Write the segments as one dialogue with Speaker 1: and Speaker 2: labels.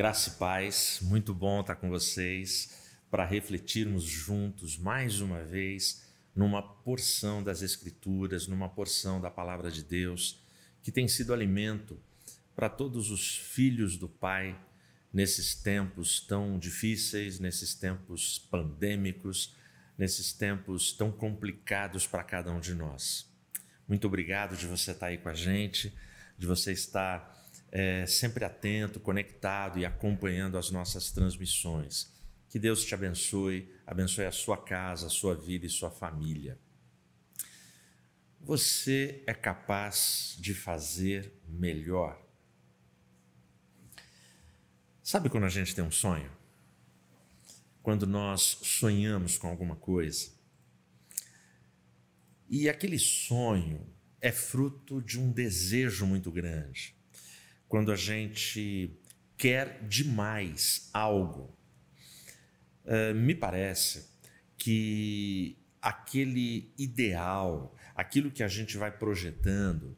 Speaker 1: Graça e paz, muito bom estar com vocês para refletirmos juntos mais uma vez numa porção das Escrituras, numa porção da palavra de Deus, que tem sido alimento para todos os filhos do Pai nesses tempos tão difíceis, nesses tempos pandêmicos, nesses tempos tão complicados para cada um de nós. Muito obrigado de você estar aí com a gente, de você estar é, sempre atento, conectado e acompanhando as nossas transmissões. Que Deus te abençoe, abençoe a sua casa, a sua vida e sua família. Você é capaz de fazer melhor. Sabe quando a gente tem um sonho? Quando nós sonhamos com alguma coisa e aquele sonho é fruto de um desejo muito grande. Quando a gente quer demais algo, uh, me parece que aquele ideal, aquilo que a gente vai projetando,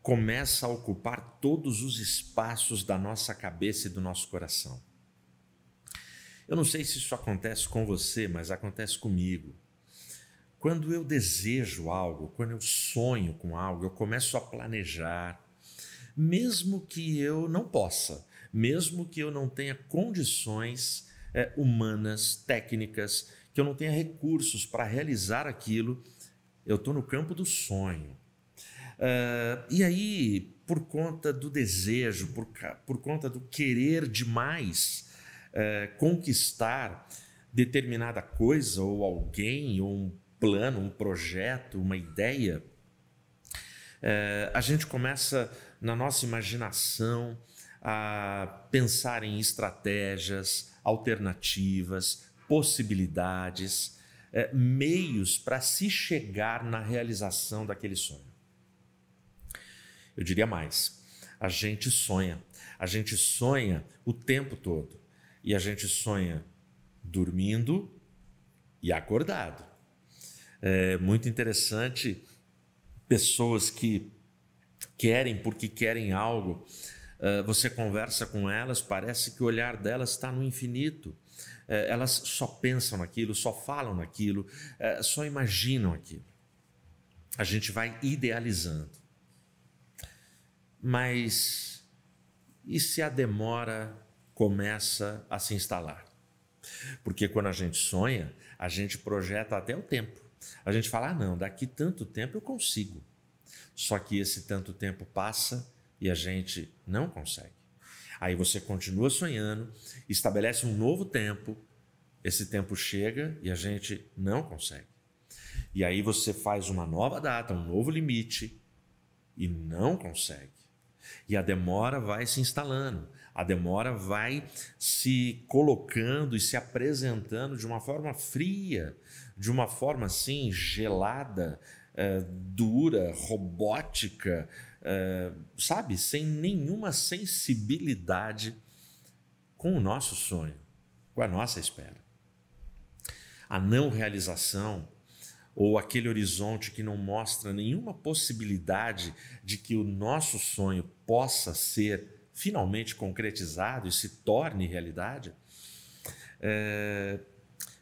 Speaker 1: começa a ocupar todos os espaços da nossa cabeça e do nosso coração. Eu não sei se isso acontece com você, mas acontece comigo. Quando eu desejo algo, quando eu sonho com algo, eu começo a planejar, mesmo que eu não possa, mesmo que eu não tenha condições é, humanas, técnicas, que eu não tenha recursos para realizar aquilo, eu estou no campo do sonho. Uh, e aí, por conta do desejo, por, por conta do querer demais uh, conquistar determinada coisa, ou alguém, ou um plano, um projeto, uma ideia, uh, a gente começa na nossa imaginação a pensar em estratégias, alternativas, possibilidades, meios para se chegar na realização daquele sonho. Eu diria mais: a gente sonha. A gente sonha o tempo todo. E a gente sonha dormindo e acordado. É muito interessante pessoas que querem porque querem algo. Uh, você conversa com elas, parece que o olhar delas está no infinito. Uh, elas só pensam naquilo, só falam naquilo, uh, só imaginam aquilo. A gente vai idealizando. Mas e se a demora começa a se instalar? Porque quando a gente sonha, a gente projeta até o tempo. A gente fala: ah, não, daqui tanto tempo eu consigo. Só que esse tanto tempo passa e a gente não consegue. Aí você continua sonhando, estabelece um novo tempo, esse tempo chega e a gente não consegue. E aí você faz uma nova data, um novo limite e não consegue. E a demora vai se instalando, a demora vai se colocando e se apresentando de uma forma fria, de uma forma assim gelada, é, dura, robótica, é, sabe, sem nenhuma sensibilidade com o nosso sonho, com a nossa espera. A não realização ou aquele horizonte que não mostra nenhuma possibilidade de que o nosso sonho possa ser finalmente concretizado e se torne realidade, é,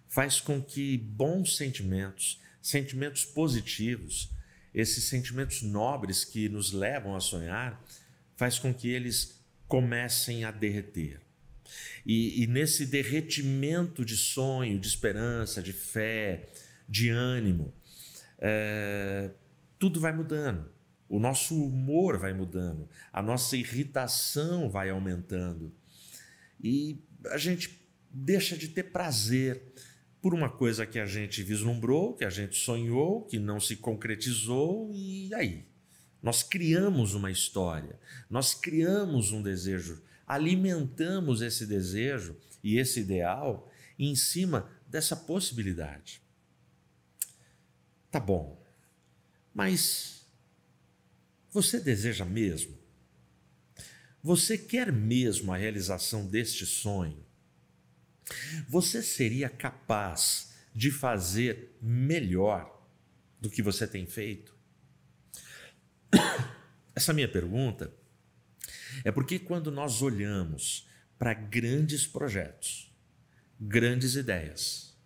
Speaker 1: faz com que bons sentimentos, sentimentos positivos, esses sentimentos nobres que nos levam a sonhar, faz com que eles comecem a derreter. E, e nesse derretimento de sonho, de esperança, de fé, de ânimo. É, tudo vai mudando. O nosso humor vai mudando, a nossa irritação vai aumentando e a gente deixa de ter prazer por uma coisa que a gente vislumbrou, que a gente sonhou, que não se concretizou e aí nós criamos uma história, nós criamos um desejo, alimentamos esse desejo e esse ideal em cima dessa possibilidade. Tá bom, mas você deseja mesmo? Você quer mesmo a realização deste sonho? Você seria capaz de fazer melhor do que você tem feito? Essa minha pergunta é porque quando nós olhamos para grandes projetos, grandes ideias,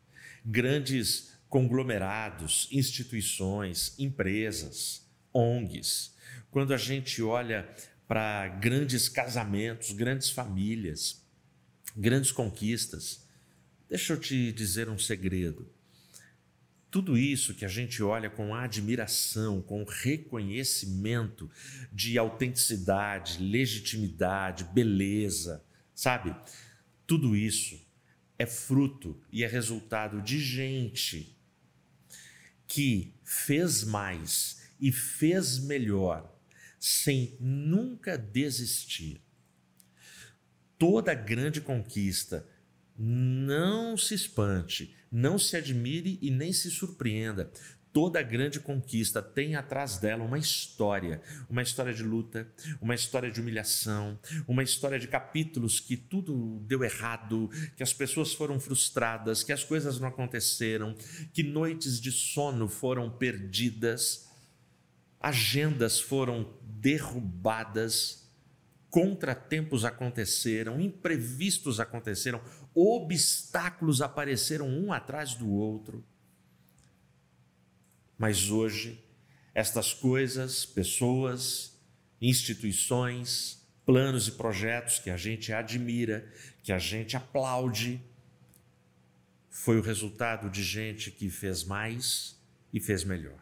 Speaker 1: grandes conglomerados, instituições, empresas, ONGs. Quando a gente olha para grandes casamentos, grandes famílias, grandes conquistas, deixa eu te dizer um segredo. Tudo isso que a gente olha com admiração, com reconhecimento de autenticidade, legitimidade, beleza, sabe? Tudo isso é fruto e é resultado de gente que fez mais e fez melhor sem nunca desistir. Toda grande conquista, não se espante, não se admire e nem se surpreenda. Toda grande conquista tem atrás dela uma história, uma história de luta, uma história de humilhação, uma história de capítulos que tudo deu errado, que as pessoas foram frustradas, que as coisas não aconteceram, que noites de sono foram perdidas, agendas foram derrubadas, contratempos aconteceram, imprevistos aconteceram, obstáculos apareceram um atrás do outro. Mas hoje, estas coisas, pessoas, instituições, planos e projetos que a gente admira, que a gente aplaude, foi o resultado de gente que fez mais e fez melhor.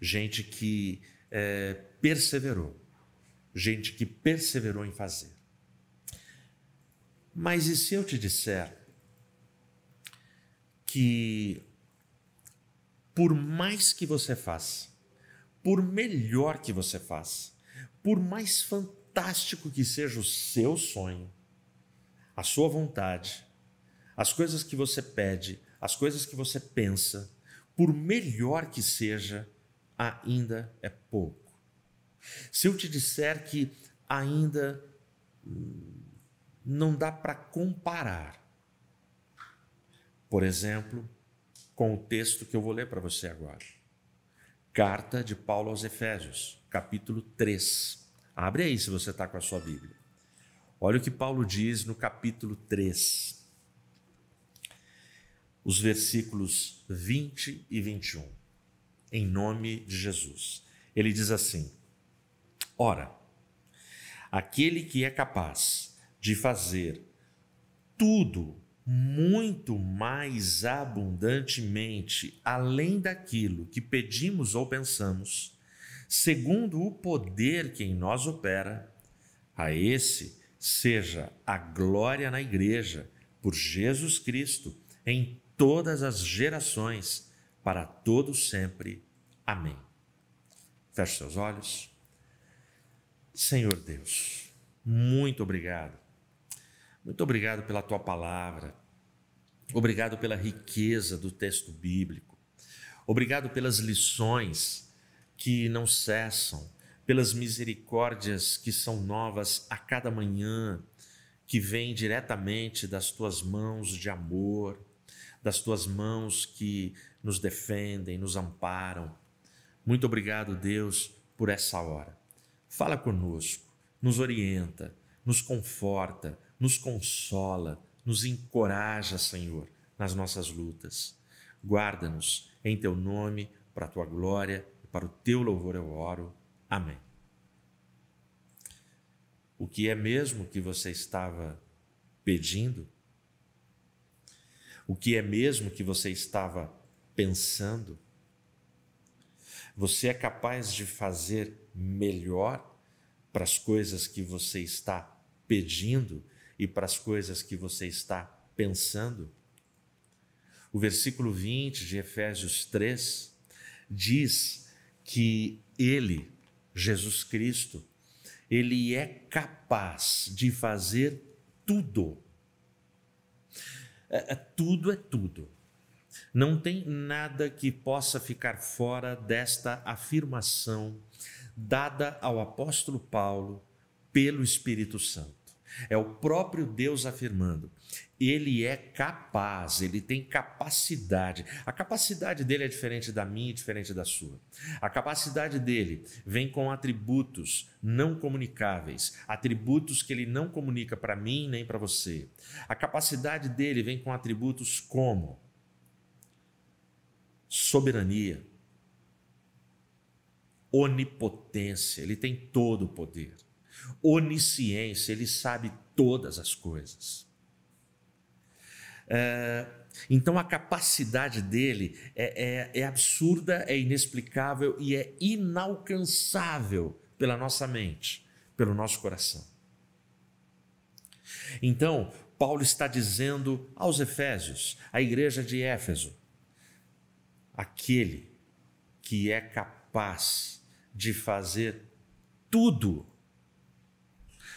Speaker 1: Gente que é, perseverou, gente que perseverou em fazer. Mas e se eu te disser que por mais que você faça, por melhor que você faça, por mais fantástico que seja o seu sonho, a sua vontade, as coisas que você pede, as coisas que você pensa, por melhor que seja, ainda é pouco. Se eu te disser que ainda não dá para comparar, por exemplo, com o texto que eu vou ler para você agora. Carta de Paulo aos Efésios, capítulo 3. Abre aí se você está com a sua Bíblia. Olha o que Paulo diz no capítulo 3, os versículos 20 e 21, em nome de Jesus. Ele diz assim: Ora, aquele que é capaz de fazer tudo muito mais abundantemente, além daquilo que pedimos ou pensamos, segundo o poder que em nós opera, a esse seja a glória na Igreja, por Jesus Cristo, em todas as gerações, para todos sempre. Amém. Feche seus olhos. Senhor Deus, muito obrigado muito obrigado pela tua palavra. Obrigado pela riqueza do texto bíblico. Obrigado pelas lições que não cessam, pelas misericórdias que são novas a cada manhã, que vêm diretamente das tuas mãos de amor, das tuas mãos que nos defendem, nos amparam. Muito obrigado, Deus, por essa hora. Fala conosco, nos orienta, nos conforta, nos consola, nos encoraja, Senhor, nas nossas lutas. Guarda-nos em teu nome, para a tua glória e para o teu louvor eu oro. Amém. O que é mesmo que você estava pedindo? O que é mesmo que você estava pensando? Você é capaz de fazer melhor para as coisas que você está pedindo e para as coisas que você está pensando? O versículo 20 de Efésios 3 diz que Ele, Jesus Cristo, Ele é capaz de fazer tudo. É, é, tudo é tudo. Não tem nada que possa ficar fora desta afirmação dada ao apóstolo Paulo pelo Espírito Santo. É o próprio Deus afirmando. Ele é capaz, ele tem capacidade. A capacidade dele é diferente da minha e diferente da sua. A capacidade dele vem com atributos não comunicáveis, atributos que ele não comunica para mim nem para você. A capacidade dele vem com atributos como soberania, onipotência, ele tem todo o poder. Onisciência, ele sabe todas as coisas. É, então a capacidade dele é, é, é absurda, é inexplicável e é inalcançável pela nossa mente, pelo nosso coração. Então, Paulo está dizendo aos Efésios, à igreja de Éfeso, aquele que é capaz de fazer tudo.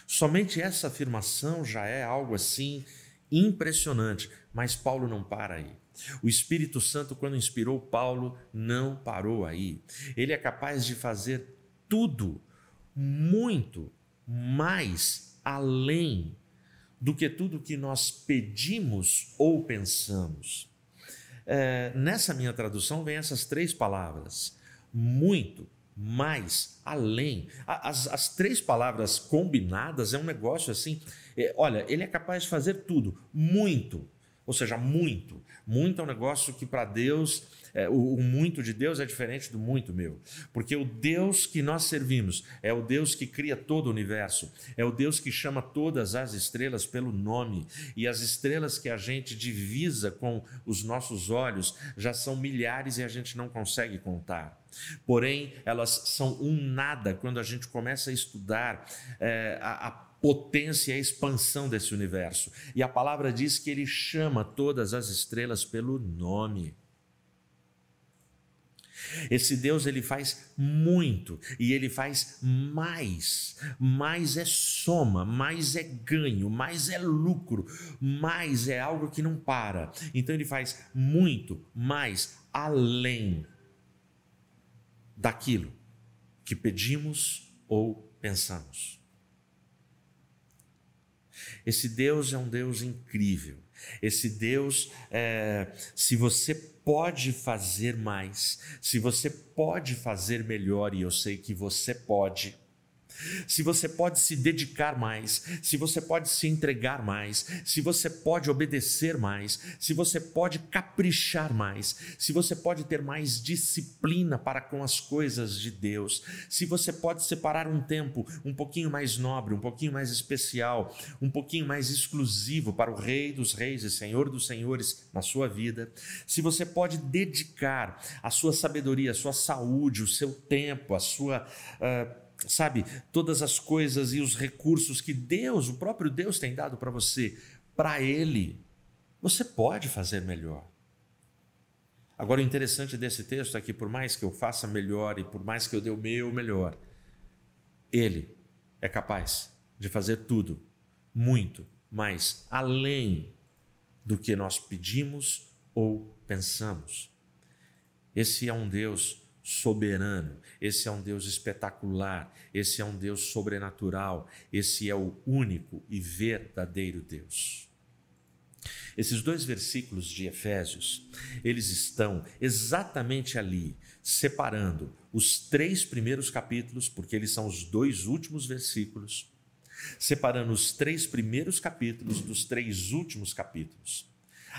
Speaker 1: Somente essa afirmação já é algo assim impressionante, mas Paulo não para aí. O Espírito Santo, quando inspirou Paulo, não parou aí. Ele é capaz de fazer tudo, muito mais além do que tudo que nós pedimos ou pensamos. É, nessa minha tradução vem essas três palavras: muito, mais, além. As, as três palavras combinadas é um negócio assim. É, olha, ele é capaz de fazer tudo, muito, ou seja, muito. Muito é um negócio que para Deus é, o, o, muito de Deus é diferente do muito meu, porque o Deus que nós servimos é o Deus que cria todo o universo, é o Deus que chama todas as estrelas pelo nome, e as estrelas que a gente divisa com os nossos olhos já são milhares e a gente não consegue contar. Porém, elas são um nada quando a gente começa a estudar é, a, a potência e a expansão desse universo. E a palavra diz que ele chama todas as estrelas pelo nome. Esse Deus ele faz muito e ele faz mais. Mais é soma, mais é ganho, mais é lucro, mais é algo que não para. Então ele faz muito mais além daquilo que pedimos ou pensamos. Esse Deus é um Deus incrível. Esse Deus, é, se você pode fazer mais, se você pode fazer melhor, e eu sei que você pode, se você pode se dedicar mais, se você pode se entregar mais, se você pode obedecer mais, se você pode caprichar mais, se você pode ter mais disciplina para com as coisas de Deus, se você pode separar um tempo um pouquinho mais nobre, um pouquinho mais especial, um pouquinho mais exclusivo para o Rei dos Reis e Senhor dos Senhores na sua vida, se você pode dedicar a sua sabedoria, a sua saúde, o seu tempo, a sua. Uh, sabe, todas as coisas e os recursos que Deus, o próprio Deus, tem dado para você, para Ele, você pode fazer melhor. Agora, o interessante desse texto é que, por mais que eu faça melhor e por mais que eu dê o meu melhor, Ele é capaz de fazer tudo, muito mais além do que nós pedimos ou pensamos. Esse é um Deus soberano, esse é um Deus espetacular, esse é um Deus sobrenatural, esse é o único e verdadeiro Deus. Esses dois versículos de Efésios, eles estão exatamente ali, separando os três primeiros capítulos, porque eles são os dois últimos versículos, separando os três primeiros capítulos dos três últimos capítulos.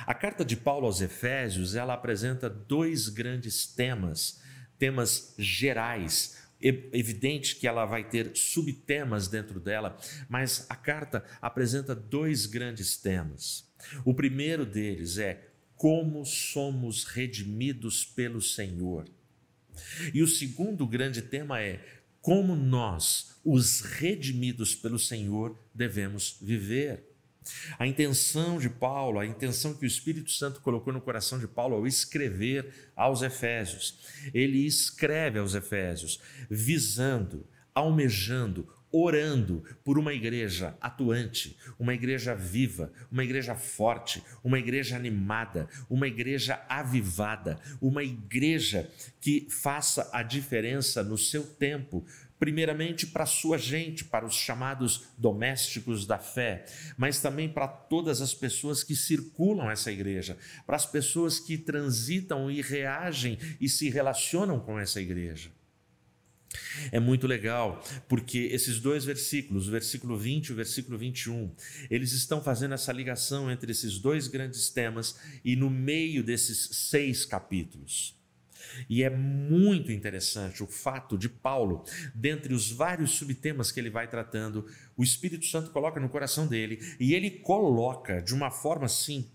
Speaker 1: A carta de Paulo aos Efésios, ela apresenta dois grandes temas temas gerais. É evidente que ela vai ter subtemas dentro dela, mas a carta apresenta dois grandes temas. O primeiro deles é como somos redimidos pelo Senhor. E o segundo grande tema é como nós, os redimidos pelo Senhor, devemos viver. A intenção de Paulo, a intenção que o Espírito Santo colocou no coração de Paulo ao escrever aos Efésios, ele escreve aos Efésios, visando, almejando, orando por uma igreja atuante, uma igreja viva, uma igreja forte, uma igreja animada, uma igreja avivada, uma igreja que faça a diferença no seu tempo, primeiramente para sua gente, para os chamados domésticos da fé, mas também para todas as pessoas que circulam essa igreja, para as pessoas que transitam e reagem e se relacionam com essa igreja. É muito legal, porque esses dois versículos, o versículo 20 e o versículo 21, eles estão fazendo essa ligação entre esses dois grandes temas e no meio desses seis capítulos. E é muito interessante o fato de Paulo, dentre os vários subtemas que ele vai tratando, o Espírito Santo coloca no coração dele e ele coloca de uma forma assim,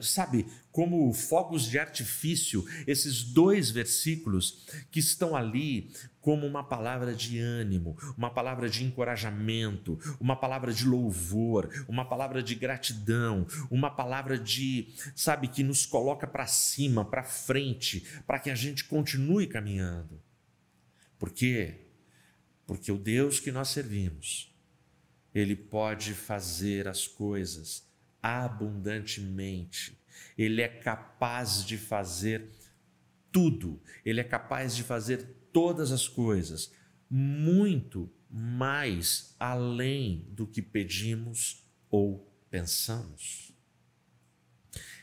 Speaker 1: sabe, como fogos de artifício, esses dois versículos que estão ali como uma palavra de ânimo, uma palavra de encorajamento, uma palavra de louvor, uma palavra de gratidão, uma palavra de, sabe, que nos coloca para cima, para frente, para que a gente continue caminhando. Por quê? Porque o Deus que nós servimos, ele pode fazer as coisas abundantemente. Ele é capaz de fazer tudo. Ele é capaz de fazer todas as coisas, muito mais além do que pedimos ou pensamos.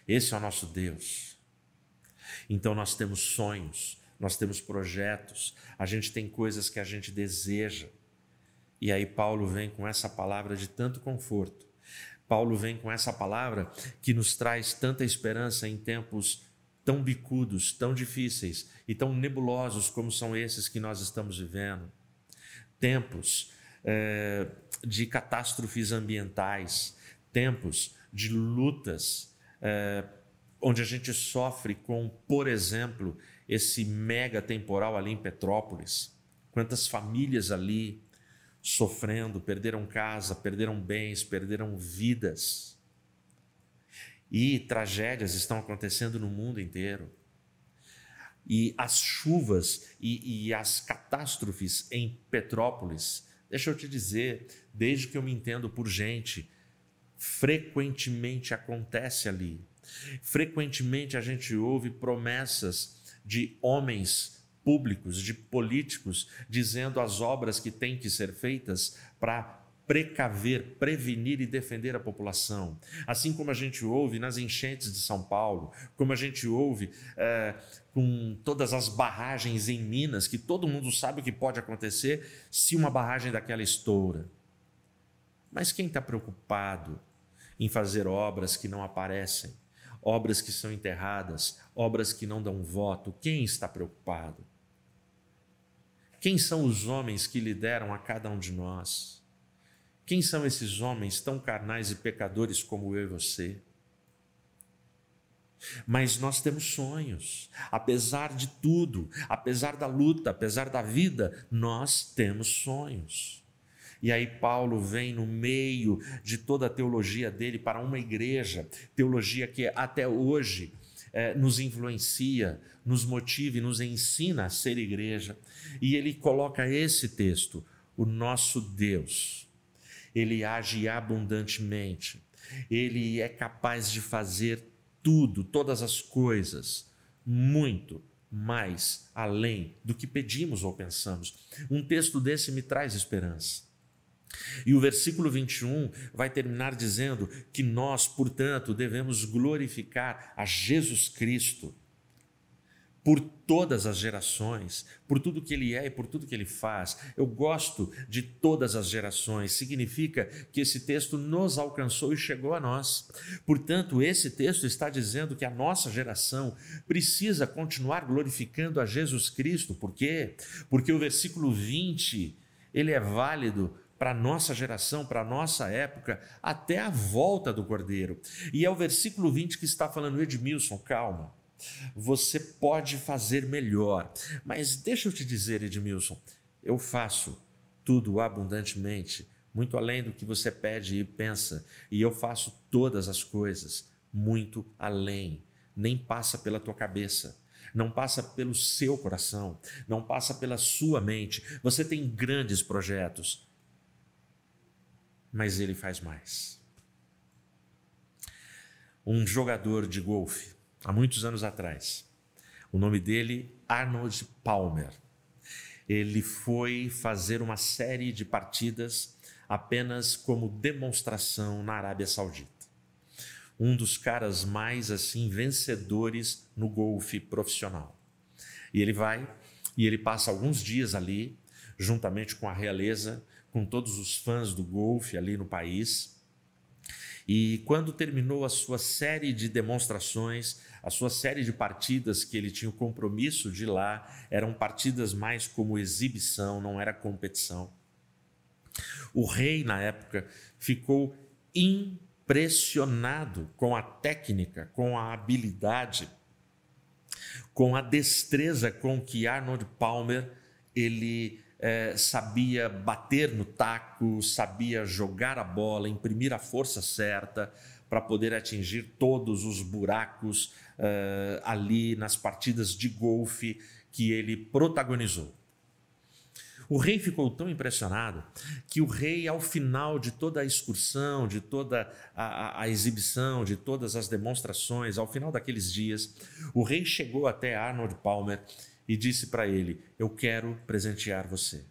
Speaker 1: Esse é o nosso Deus. Então nós temos sonhos, nós temos projetos, a gente tem coisas que a gente deseja. E aí Paulo vem com essa palavra de tanto conforto. Paulo vem com essa palavra que nos traz tanta esperança em tempos tão bicudos, tão difíceis e tão nebulosos como são esses que nós estamos vivendo. Tempos é, de catástrofes ambientais, tempos de lutas, é, onde a gente sofre com, por exemplo, esse mega temporal ali em Petrópolis. Quantas famílias ali sofrendo, perderam casa, perderam bens, perderam vidas e tragédias estão acontecendo no mundo inteiro. E as chuvas e, e, as catástrofes em Petrópolis, deixa eu te dizer, desde que eu me entendo por gente, frequentemente acontece ali. Frequentemente a gente ouve promessas de homens públicos, de políticos, dizendo as obras que têm que ser feitas para precaver, prevenir e defender a população. Assim como a gente ouve nas enchentes de São Paulo, como a gente ouve é, com todas as barragens em Minas, que todo mundo sabe o que pode acontecer se uma barragem daquela estoura. Mas quem está preocupado em fazer obras que não aparecem, obras que são enterradas, obras que não dão voto, quem está preocupado? Quem são os homens que lideram a cada um de nós? Quem são esses homens tão carnais e pecadores como eu e você? Mas nós temos sonhos, apesar de tudo, apesar da luta, apesar da vida, nós temos sonhos. E aí Paulo vem no meio de toda a teologia dele para uma igreja, teologia que até hoje é, nos influencia, nos motiva e nos ensina a ser igreja. E ele coloca esse texto: o nosso Deus ele age abundantemente, ele é capaz de fazer tudo, todas as coisas, muito mais além do que pedimos ou pensamos. Um texto desse me traz esperança. E o versículo 21 vai terminar dizendo que nós, portanto, devemos glorificar a Jesus Cristo por todas as gerações, por tudo que ele é e por tudo que ele faz. Eu gosto de todas as gerações, significa que esse texto nos alcançou e chegou a nós. Portanto, esse texto está dizendo que a nossa geração precisa continuar glorificando a Jesus Cristo. Por quê? Porque o versículo 20, ele é válido para nossa geração, para nossa época, até a volta do Cordeiro. E é o versículo 20 que está falando, Edmilson, calma. Você pode fazer melhor. Mas deixa eu te dizer, Edmilson, eu faço tudo abundantemente, muito além do que você pede e pensa, e eu faço todas as coisas muito além. Nem passa pela tua cabeça, não passa pelo seu coração, não passa pela sua mente. Você tem grandes projetos, mas ele faz mais. Um jogador de golfe há muitos anos atrás. O nome dele, Arnold Palmer. ele foi fazer uma série de partidas apenas como demonstração na Arábia Saudita. Um dos caras mais assim vencedores no golfe profissional. E ele vai e ele passa alguns dias ali, juntamente com a realeza, com todos os fãs do golfe ali no país. E quando terminou a sua série de demonstrações, a sua série de partidas que ele tinha o compromisso de ir lá, eram partidas mais como exibição, não era competição. O rei, na época, ficou impressionado com a técnica, com a habilidade, com a destreza com que Arnold Palmer ele é, sabia bater no taco, sabia jogar a bola, imprimir a força certa para poder atingir todos os buracos uh, ali nas partidas de golfe que ele protagonizou. O rei ficou tão impressionado que o rei, ao final de toda a excursão, de toda a, a, exibição, de todas as demonstrações, ao final daqueles dias, o rei chegou até Arnold Palmer e disse para ele: Eu quero presentear você.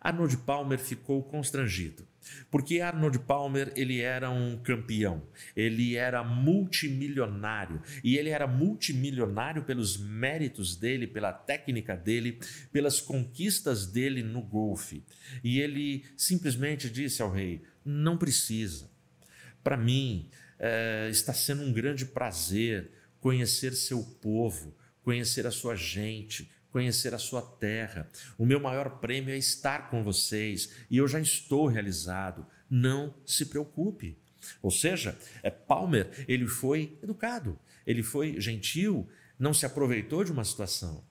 Speaker 1: Arnold Palmer ficou constrangido, porque Arnold Palmer ele era um campeão, ele era multimilionário e ele era multimilionário pelos méritos dele, pela técnica dele, pelas conquistas dele no golfe. E ele simplesmente disse ao rei: não precisa. Para mim é, está sendo um grande prazer conhecer seu povo, conhecer a sua gente, conhecer a sua terra. O meu maior prêmio é estar com vocês e eu já estou realizado. Não se preocupe. Ou seja, é, Palmer, ele foi educado, ele foi gentil, não se aproveitou de uma situação.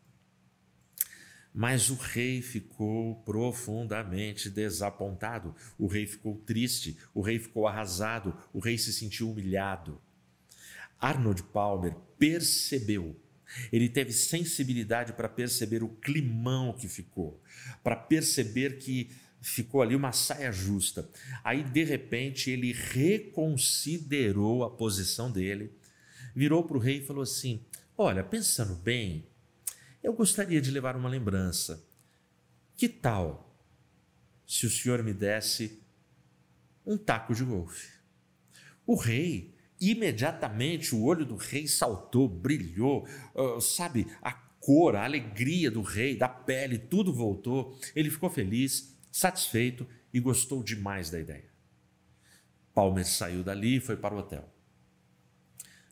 Speaker 1: Mas o rei ficou profundamente desapontado, o rei ficou triste, o rei ficou arrasado, o rei se sentiu humilhado. Arnold Palmer percebeu ele teve sensibilidade para perceber o climão que ficou, para perceber que ficou ali uma saia justa. Aí, de repente, ele reconsiderou a posição dele, virou para o rei e falou assim: Olha, pensando bem, eu gostaria de levar uma lembrança. Que tal se o senhor me desse um taco de golfe? O rei Imediatamente o olho do rei saltou, brilhou, uh, sabe, a cor, a alegria do rei, da pele, tudo voltou. Ele ficou feliz, satisfeito e gostou demais da ideia. Palmer saiu dali e foi para o hotel.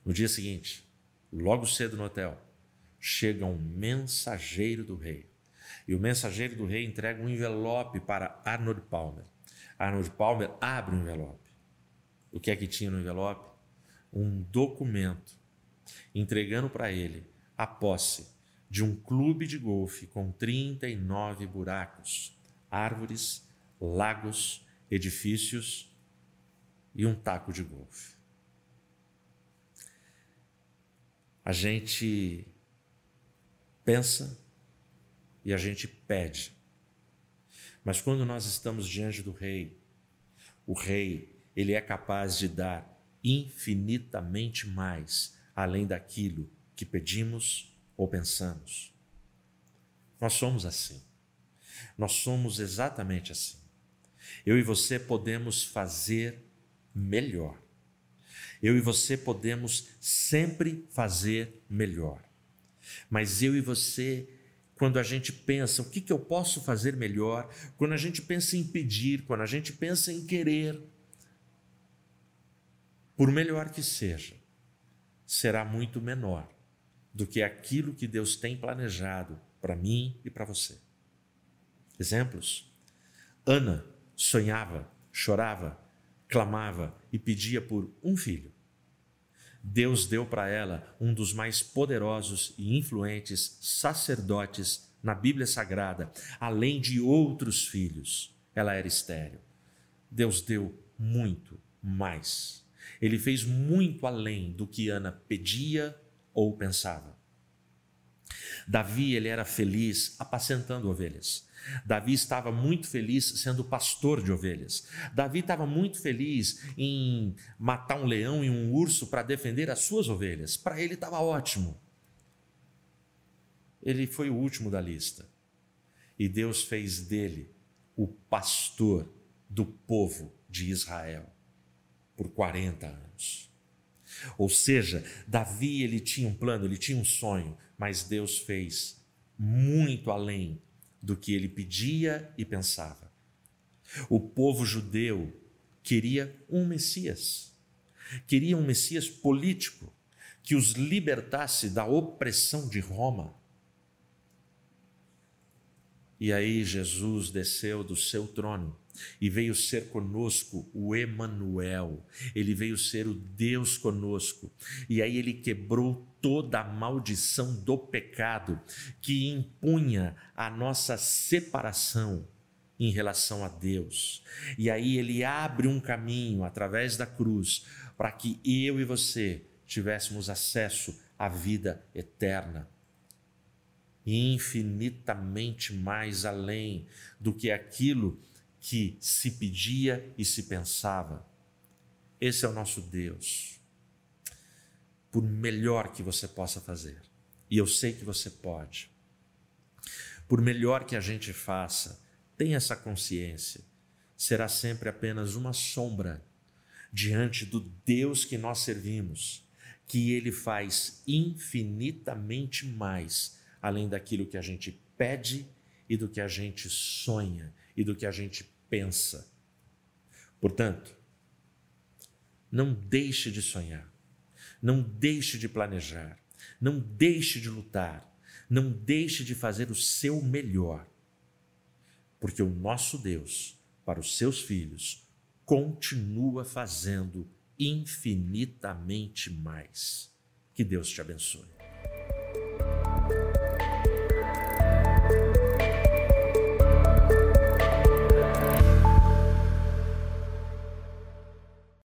Speaker 1: No dia seguinte, logo cedo no hotel, chega um mensageiro do rei. E o mensageiro do rei entrega um envelope para Arnold Palmer. Arnold Palmer abre o envelope. O que é que tinha no envelope? Um documento entregando para ele a posse de um clube de golfe com 39 buracos, árvores, lagos, edifícios e um taco de golfe. A gente pensa e a gente pede. Mas quando nós estamos diante do rei, o rei, ele é capaz de dar infinitamente mais além daquilo que pedimos ou pensamos. Nós somos assim. Nós somos exatamente assim. Eu e você podemos fazer melhor. Eu e você podemos sempre fazer melhor. Mas eu e você, quando a gente pensa o que, que eu posso fazer melhor, quando a gente pensa em pedir, quando a gente pensa em querer, por melhor que seja, será muito menor do que aquilo que Deus tem planejado para mim e para você. Exemplos? Ana sonhava, chorava, clamava e pedia por um filho. Deus deu para ela um dos mais poderosos e influentes sacerdotes na Bíblia Sagrada, além de outros filhos. Ela era estéril. Deus deu muito mais ele fez muito além do que Ana pedia ou pensava. Davi ele era feliz apacentando ovelhas. Davi estava muito feliz sendo pastor de ovelhas. Davi estava muito feliz em matar um leão e um urso para defender as suas ovelhas. Para ele estava ótimo. Ele foi o último da lista. e Deus fez dele o pastor do povo de Israel por 40 anos. Ou seja, Davi ele tinha um plano, ele tinha um sonho, mas Deus fez muito além do que ele pedia e pensava. O povo judeu queria um Messias, queria um Messias político que os libertasse da opressão de Roma. E aí Jesus desceu do seu trono e veio ser conosco o Emanuel. Ele veio ser o Deus conosco. E aí ele quebrou toda a maldição do pecado que impunha a nossa separação em relação a Deus. E aí ele abre um caminho através da cruz para que eu e você tivéssemos acesso à vida eterna. Infinitamente mais além do que aquilo que se pedia e se pensava. Esse é o nosso Deus. Por melhor que você possa fazer, e eu sei que você pode, por melhor que a gente faça, tenha essa consciência, será sempre apenas uma sombra diante do Deus que nós servimos, que Ele faz infinitamente mais além daquilo que a gente pede e do que a gente sonha e do que a gente pensa. Portanto, não deixe de sonhar, não deixe de planejar, não deixe de lutar, não deixe de fazer o seu melhor, porque o nosso Deus, para os seus filhos, continua fazendo infinitamente mais. Que Deus te abençoe.